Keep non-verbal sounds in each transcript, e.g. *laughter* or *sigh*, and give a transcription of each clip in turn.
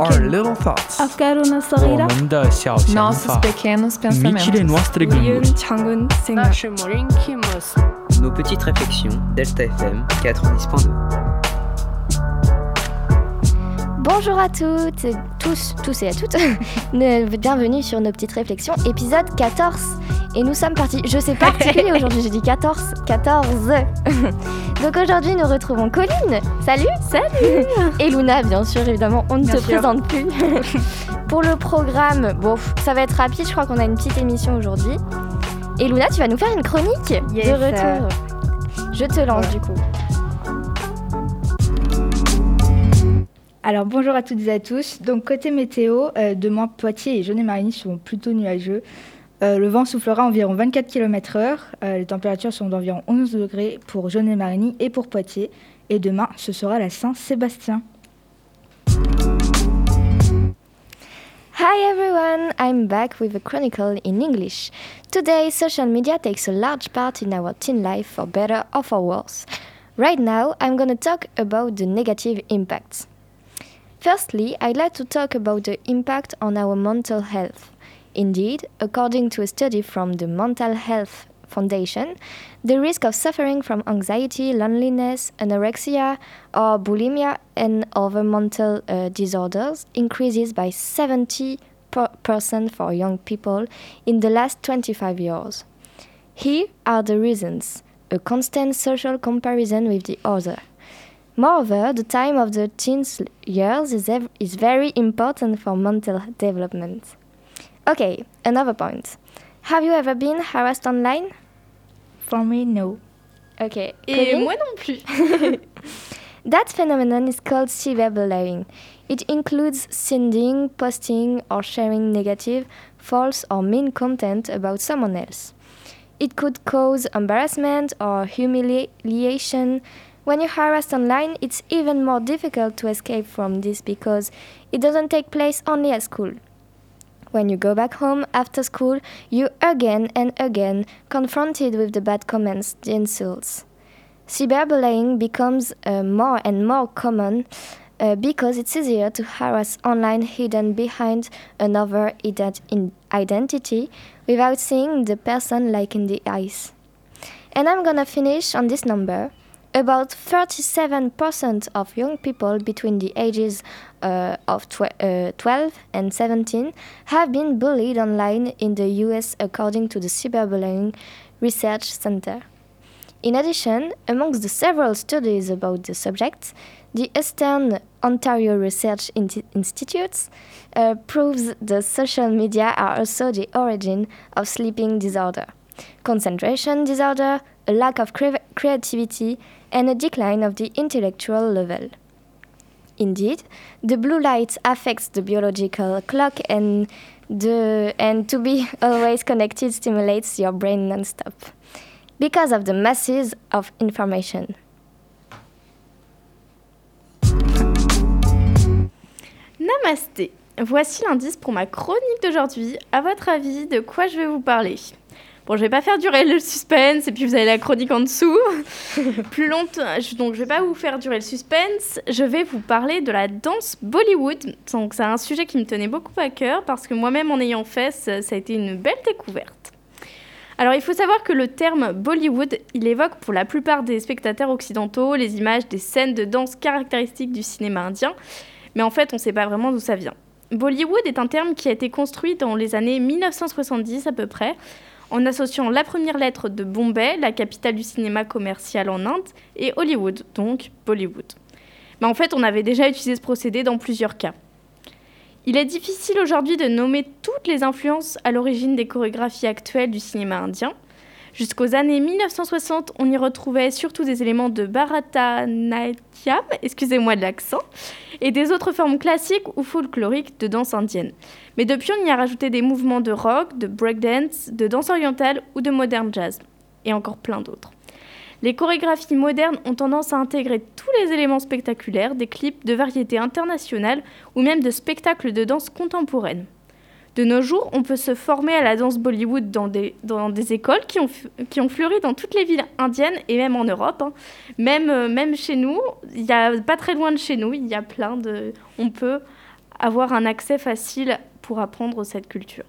Our little thoughts. Nos petites réflexions, Delta FM 90.2. Bonjour à toutes, et tous, tous et à toutes. *laughs* Bienvenue sur nos petites réflexions, épisode 14. Et nous sommes partis. Je sais pas *laughs* particulier aujourd'hui, j'ai dit 14, 14. *laughs* Donc aujourd'hui, nous retrouvons Colline. Salut Salut Et Luna, bien sûr, évidemment, on ne Bien te sûr. présente plus. *laughs* Pour le programme, bon, ça va être rapide, je crois qu'on a une petite émission aujourd'hui. Et Luna, tu vas nous faire une chronique Yes. de retour. Je te lance Ouais. du coup. Alors bonjour à toutes et à tous. Donc côté météo, euh, demain Poitiers et Jeunet-Marigny seront plutôt nuageux. Euh, le vent soufflera environ 24 km/h. Euh, les températures sont d'environ 11 degrés pour Jeunet-Marigny et pour Poitiers. Et demain, ce sera la Saint-Sébastien. Hi everyone, I'm back with a chronicle in English. Today, social media takes a large part in our teen life for better or for worse. Right now, I'm gonna talk about the negative impacts. Firstly, I'd like to talk about the impact on our mental health. Indeed, according to a study from the Mental Health Foundation, the risk of suffering from anxiety, loneliness, anorexia, or bulimia and other mental uh, disorders increases by 70% for young people in the last 25 years. Here are the reasons a constant social comparison with the other. Moreover, the time of the teens years is, is very important for mental development. Okay, another point. Have you ever been harassed online? For me, no. Okay. Et moi non plus. *laughs* *laughs* That phenomenon is called cyberbullying. It includes sending, posting, or sharing negative, false, or mean content about someone else. It could cause embarrassment or humiliation. When you're harassed online, it's even more difficult to escape from this because it doesn't take place only at school. When you go back home after school, you again and again confronted with the bad comments, the insults. Cyberbullying becomes uh, more and more common uh, because it's easier to harass online hidden behind another identity without seeing the person like in the eyes. And I'm gonna finish on this number. About 37% of young people between the ages uh, of tw- uh, 12 and 17 have been bullied online in the US according to the Cyberbullying Research Center. In addition, amongst the several studies about the subject, the Eastern Ontario Research Inti- Institute uh, proves the social media are also the origin of sleeping disorder, concentration disorder, a lack of cre- creativity, and a decline of the intellectual level. Indeed, the blue light affects the biological clock and the and to be *laughs* always connected stimulates your brain non-stop because of the masses of information. Namasté. Voici l'indice pour ma chronique d'aujourd'hui. À votre avis, de quoi je vais vous parler Bon, je vais pas faire durer le suspense et puis vous avez la chronique en dessous. *laughs* Plus longtemps, donc je vais pas vous faire durer le suspense. Je vais vous parler de la danse Bollywood. Donc c'est un sujet qui me tenait beaucoup à cœur parce que moi-même en ayant fait, ça a été une belle découverte. Alors il faut savoir que le terme Bollywood, il évoque pour la plupart des spectateurs occidentaux les images des scènes de danse caractéristiques du cinéma indien, mais en fait on ne sait pas vraiment d'où ça vient. Bollywood est un terme qui a été construit dans les années 1970 à peu près, en associant la première lettre de Bombay, la capitale du cinéma commercial en Inde, et Hollywood, donc Bollywood. Mais en fait, on avait déjà utilisé ce procédé dans plusieurs cas. Il est difficile aujourd'hui de nommer toutes les influences à l'origine des chorégraphies actuelles du cinéma indien. Jusqu'aux années 1960, on y retrouvait surtout des éléments de Bharatanatyam, excusez-moi de l'accent, et des autres formes classiques ou folkloriques de danse indienne. Mais depuis, on y a rajouté des mouvements de rock, de breakdance, de danse orientale ou de modern jazz, et encore plein d'autres. Les chorégraphies modernes ont tendance à intégrer tous les éléments spectaculaires des clips de variété internationale ou même de spectacles de danse contemporaine. De nos jours, on peut se former à la danse Bollywood dans des, dans des écoles qui ont, qui ont fleuri dans toutes les villes indiennes et même en Europe. hein. Même, euh, même chez nous, il y a pas très loin de chez nous, il y a plein de... On peut avoir un accès facile pour apprendre cette culture.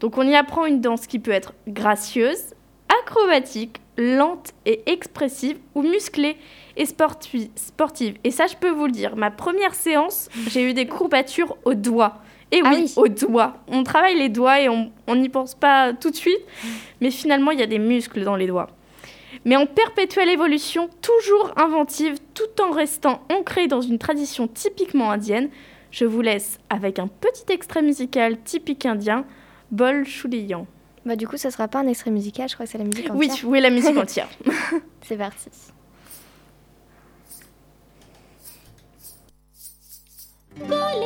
Donc on y apprend une danse qui peut être gracieuse, acrobatique, lente et expressive ou musclée et sportive. Et ça, je peux vous le dire, ma première séance, j'ai eu des courbatures aux doigts. Et Ah oui, oui. aux doigts. On travaille les doigts et on on n'y pense pas tout de suite, mais finalement, il y a des muscles dans les doigts. Mais en perpétuelle évolution, toujours inventive, tout en restant ancrée dans une tradition typiquement indienne, je vous laisse avec un petit extrait musical typique indien, Bol Chuliyan. Bah, du coup, ça sera pas un extrait musical, je crois que c'est la musique Oui, entière. oui, la musique entière. *laughs* *laughs* C'est parti. बोल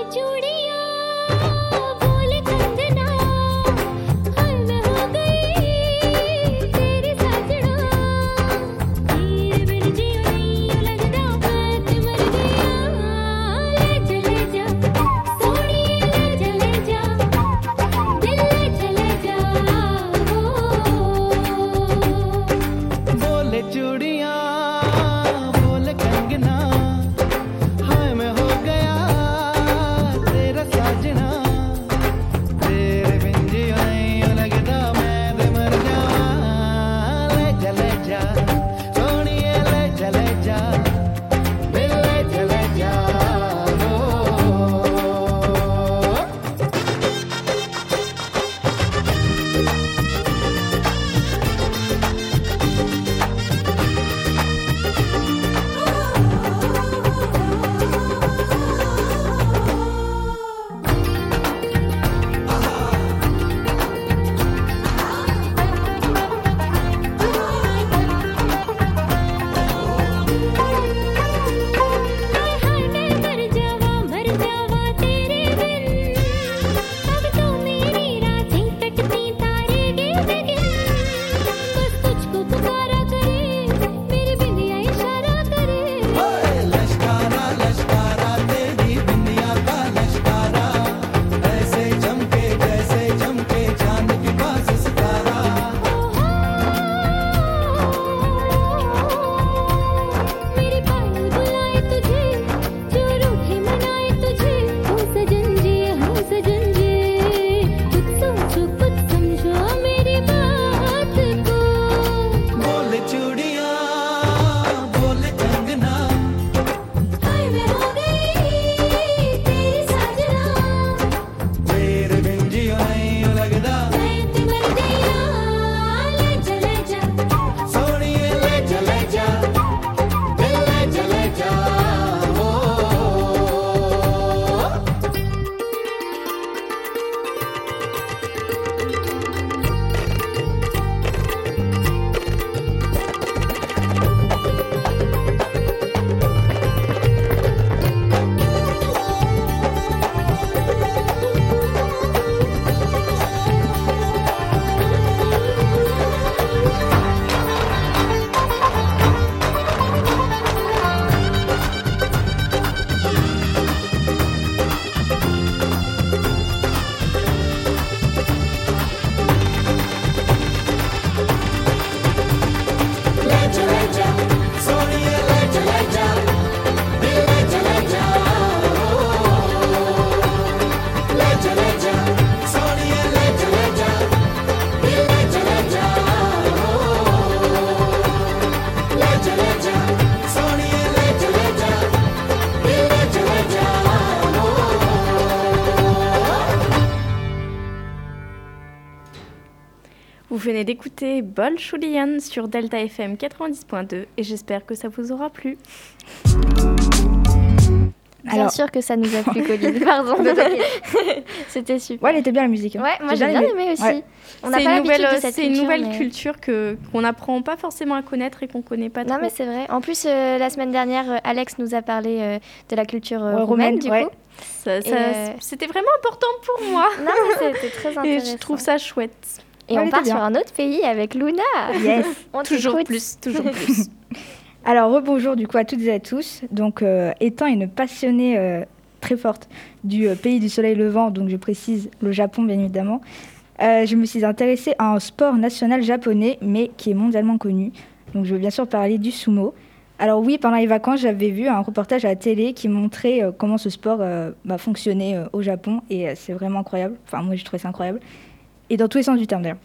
venez d'écouter Bol Chuliyan sur Delta FM 90.2 et j'espère que ça vous aura plu. Bien Alors- sûr que ça nous a plu, *laughs* Colline. Pardon. *laughs* C'était super. Ouais, elle était bien la musique. hein. Ouais, moi j'ai bien aimé aussi. Ouais. On n'a C'est pas une l'habitude nouvelle, de cette c'est une culture, nouvelle mais- culture que qu'on n'apprend pas forcément à connaître et qu'on connaît pas Non trop. mais c'est vrai. En plus, euh, la semaine dernière, euh, Alex nous a parlé euh, de la culture euh, Ouais, roumaine, roumaine, du ouais. coup. Ça- ça- euh, C'était vraiment important pour moi Non mais c'était très *laughs* et intéressant. je trouve ça chouette. Et Ouais, on part sur un autre pays avec Luna. Yes. *laughs* On Toujours plus, toujours *laughs* plus. Alors, rebonjour du coup à toutes et à tous. Donc, euh, étant une passionnée euh, très forte du euh, pays du soleil levant, donc je précise le Japon bien évidemment, euh, je me suis intéressée à un sport national japonais, mais qui est mondialement connu. Donc je veux bien sûr parler du sumo. Alors oui, pendant les vacances, j'avais vu un reportage à la télé qui montrait euh, comment ce sport euh, bah, fonctionnait euh, au Japon, et euh, c'est vraiment incroyable. Enfin, moi, je trouvais ça incroyable. Dans tous les sens du terme, d'ailleurs.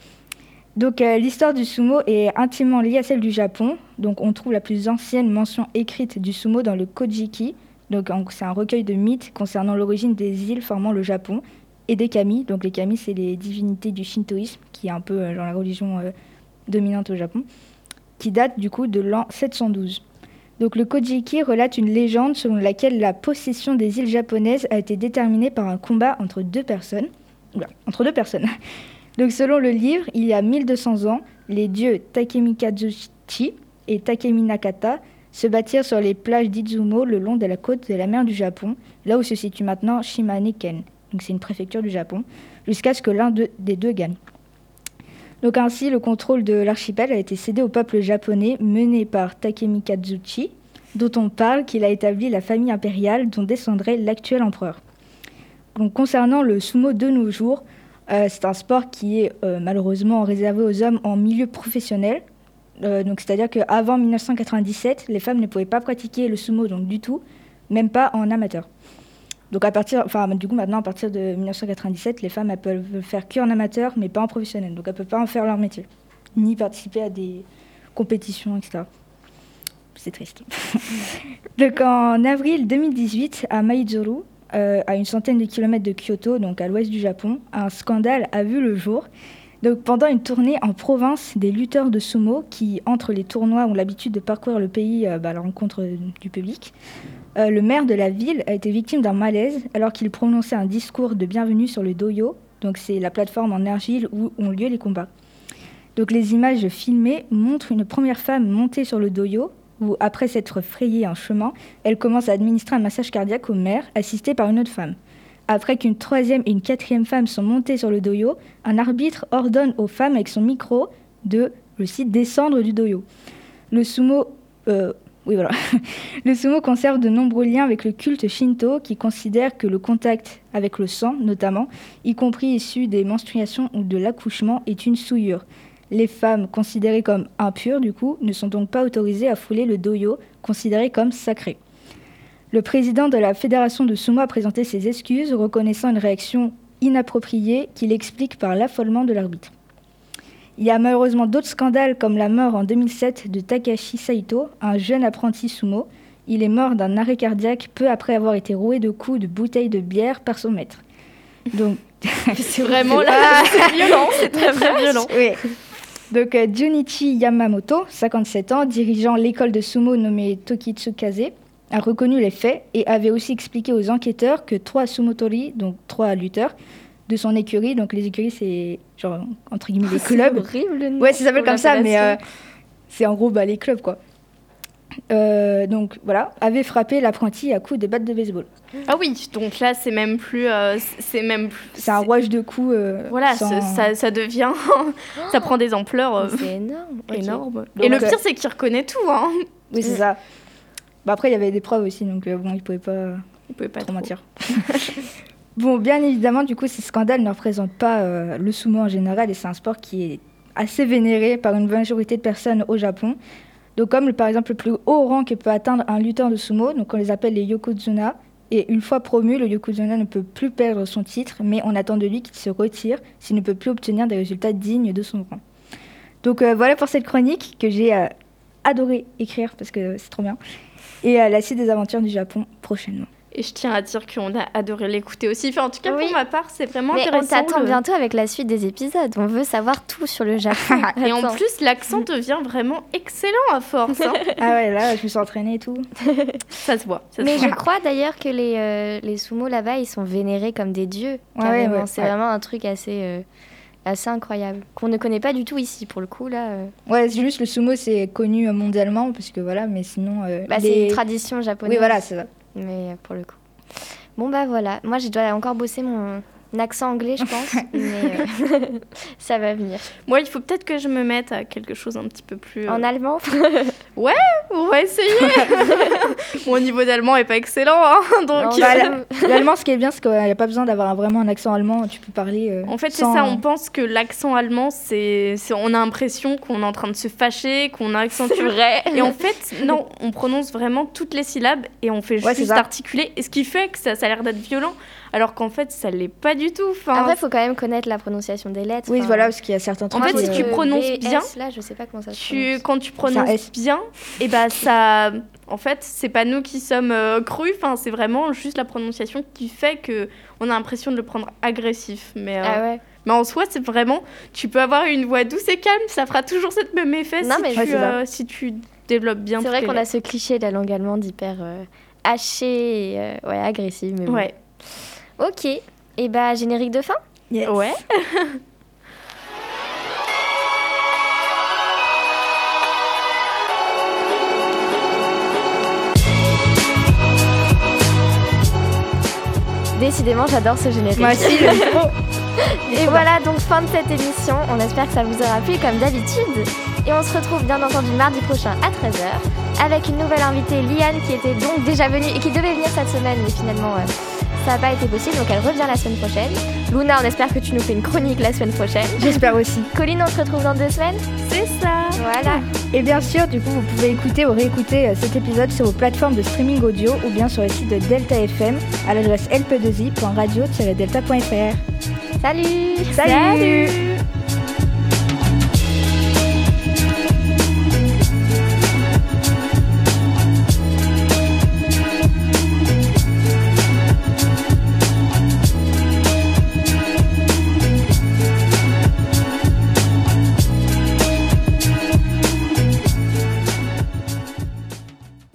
Donc euh, l'histoire du sumo est intimement liée à celle du Japon. Donc on trouve la plus ancienne mention écrite du sumo dans le Kojiki. Donc c'est un recueil de mythes concernant l'origine des îles formant le Japon et des kami. Donc les kami, c'est les divinités du shintoïsme, qui est un peu euh, genre la religion euh, dominante au Japon, qui date du coup de l'an 712. Donc le Kojiki relate une légende selon laquelle la possession des îles japonaises a été déterminée par un combat entre deux personnes. Entre deux personnes. *laughs* Selon le livre, il y a 1200 ans, les dieux Takemikazuchi et Takeminakata se battirent sur les plages d'Izumo le long de la côte de la mer du Japon, là où se situe maintenant Shimane-ken. Donc c'est une préfecture du Japon, jusqu'à ce que l'un de- des deux gagne. Donc ainsi, le contrôle de l'archipel a été cédé au peuple japonais mené par Takemikazuchi, dont on parle qu'il a établi la famille impériale dont descendrait l'actuel empereur. Concernant le sumo de nos jours, euh, c'est un sport qui est euh, malheureusement réservé aux hommes en milieu professionnel. Euh, donc c'est-à-dire qu'avant 1997, les femmes ne pouvaient pas pratiquer le sumo donc du tout, même pas en amateur. Donc à partir, du coup maintenant à partir de 1997, les femmes elles peuvent le faire qu'en amateur, mais pas en professionnel. Donc elles peuvent pas en faire leur métier, ni participer à des compétitions, etc. C'est triste. *laughs* donc en avril 2018, à Maizuru, euh, à une centaine de kilomètres de Kyoto, donc à l'ouest du Japon, un scandale a vu le jour. Donc pendant une tournée en province, des lutteurs de sumo qui, entre les tournois, ont l'habitude de parcourir le pays euh, bah, à la rencontre du public, euh, le maire de la ville a été victime d'un malaise alors qu'il prononçait un discours de bienvenue sur le doyo, donc c'est la plateforme en argile où ont lieu les combats. Donc les images filmées montrent une première femme montée sur le doyo où, après s'être frayée un chemin, elle commence à administrer un massage cardiaque au maire, assistée par une autre femme. Après qu'une troisième et une quatrième femme sont montées sur le doyo, un arbitre ordonne aux femmes avec son micro de, descendre du doyo. Le sumo, euh, *laughs* le sumo conserve de nombreux liens avec le culte shinto qui considère que le contact avec le sang, notamment, y compris issu des menstruations ou de l'accouchement, est une souillure. Les femmes considérées comme impures, du coup, ne sont donc pas autorisées à fouler le doyo, considéré comme sacré. Le président de la fédération de sumo a présenté ses excuses, reconnaissant une réaction inappropriée qu'il explique par l'affolement de l'arbitre. Il y a malheureusement d'autres scandales comme la mort en 2007 de Takashi Saito, un jeune apprenti sumo. Il est mort d'un arrêt cardiaque peu après avoir été roué de coups de bouteilles de bière par son maître. Donc, *laughs* C'est vraiment là, *laughs* c'est violent, c'est très très *laughs* violent. oui. Donc euh, Junichi Yamamoto, 57 ans, dirigeant l'école de sumo nommée Tokitsukaze, a reconnu les faits et avait aussi expliqué aux enquêteurs que trois sumotori, donc trois lutteurs, de son écurie, donc les écuries c'est genre entre guillemets les clubs, horrible le nom. Ouais, ça s'appelle comme ça, mais euh, c'est en gros bah, les clubs, quoi. Euh, donc voilà, avait frappé l'apprenti à coups de batte de baseball. Ah oui, donc là c'est même plus, euh, c'est même plus. C'est un rouage de coups. euh, Voilà, sans- ça, ça devient, *laughs* ça prend des ampleurs euh, C'est énorme. Donc, Et le pire c'est qu'il reconnaît tout, hein. Oui, c'est ça. Bah, après, il y avait des preuves aussi, donc euh, bon, il pouvait pas Il pouvait pas trop trop. mentir. *laughs* bon, bien évidemment, du coup, ces scandales ne représentent pas euh, le sumo en général, et c'est un sport qui est assez vénéré par une majorité de personnes au Japon. Donc, comme par exemple le plus haut rang que peut atteindre un lutteur de sumo, donc on les appelle les yokozuna. Et une fois promu, le yokozuna ne peut plus perdre son titre, mais on attend de lui qu'il se retire s'il ne peut plus obtenir des résultats dignes de son rang. Donc euh, voilà pour cette chronique que j'ai euh, adoré écrire parce que c'est trop bien. Et la suite des aventures du Japon prochainement. Et je tiens à dire qu'on a adoré l'écouter aussi. Enfin, en tout cas, Oui. pour ma part, c'est vraiment Mais on intéressant. t'attend le- bientôt avec la suite des épisodes. On veut savoir tout sur le Japon. *laughs* Et en plus, l'accent devient vraiment excellent à force. hein. *laughs* Ah ouais, là, je me suis entraînée et tout. *laughs* ça se voit. Ça se Mais voit. je crois d'ailleurs que les, euh, les sumo là-bas, ils sont vénérés comme des dieux. Ouais, ouais, c'est vraiment un truc assez, euh, assez incroyable. Qu'on ne connaît pas du tout ici, pour le coup. là. euh. Ouais, c'est juste le sumo, c'est connu mondialement, parce que voilà, mais sinon. euh, Bah, les- C'est une tradition japonaise. Oui, voilà, c'est ça. Mais euh, pour le coup. Bon, bah voilà. Moi, je dois encore bosser mon, accent anglais, je pense, *laughs* mais euh, *laughs* ça va venir. Moi, il faut peut-être que je me mette à quelque chose un petit peu plus. euh, En allemand On va essayer. *laughs* *laughs* Mon niveau d'allemand est pas excellent, hein, *laughs* donc. Non, Bah, la- L'allemand, ce qui est bien, c'est qu'il n'y a pas besoin d'avoir vraiment un accent allemand. Tu peux parler. euh, En fait, c'est ça. On pense que l'accent allemand, c'est, c'est- on a l'impression qu'on est en train de se fâcher, qu'on accentuerait. et en fait, non, on prononce vraiment toutes les syllabes et on fait Ouais, c'est juste articuler. Et ce qui fait que ça, ça a l'air d'être violent, alors qu'en fait, ça l'est pas du tout. Enfin, Après, il faut quand même connaître la prononciation des lettres. Oui, voilà, parce qu'il y a certains trucs. En fait, si tu euh, prononces bien, Là, je sais pas comment ça se tu, prononce. quand tu prononces bien, et ben ça, en fait, c'est pas nous qui sommes euh, crus. Enfin, c'est vraiment juste la prononciation qui fait que on a l'impression de le prendre agressif. Mais euh, Ah ouais. Mais en soi, c'est vraiment. Tu peux avoir une voix douce et calme, ça fera toujours cette même effet Non, si, mais tu, euh, si tu développes bien. C'est vrai qu'on a ce cliché de la langue allemande hyper euh, hachée et euh, ouais, agressive. Mais bon. Ouais. Ok. Et bah, générique de fin? Yes. Ouais. *laughs* Décidément, j'adore ce générique. Moi aussi. *laughs* Et voilà donc fin de cette émission. On espère que ça vous aura plu comme d'habitude. Et on se retrouve bien entendu mardi prochain à 13h avec une nouvelle invitée, Liane, qui était donc déjà venue et qui devait venir cette semaine, mais finalement euh, ça n'a pas été possible, donc elle revient la semaine prochaine. Luna, on espère que tu nous fais une chronique la semaine prochaine. J'espère aussi. Colline, on se retrouve dans deux semaines. C'est ça. Voilà. Et bien sûr, du coup, vous pouvez écouter ou réécouter euh, cet épisode sur vos plateformes de streaming audio ou bien sur le site de Delta FM à l'adresse lp2i.radio-delta.fr. Salut Salut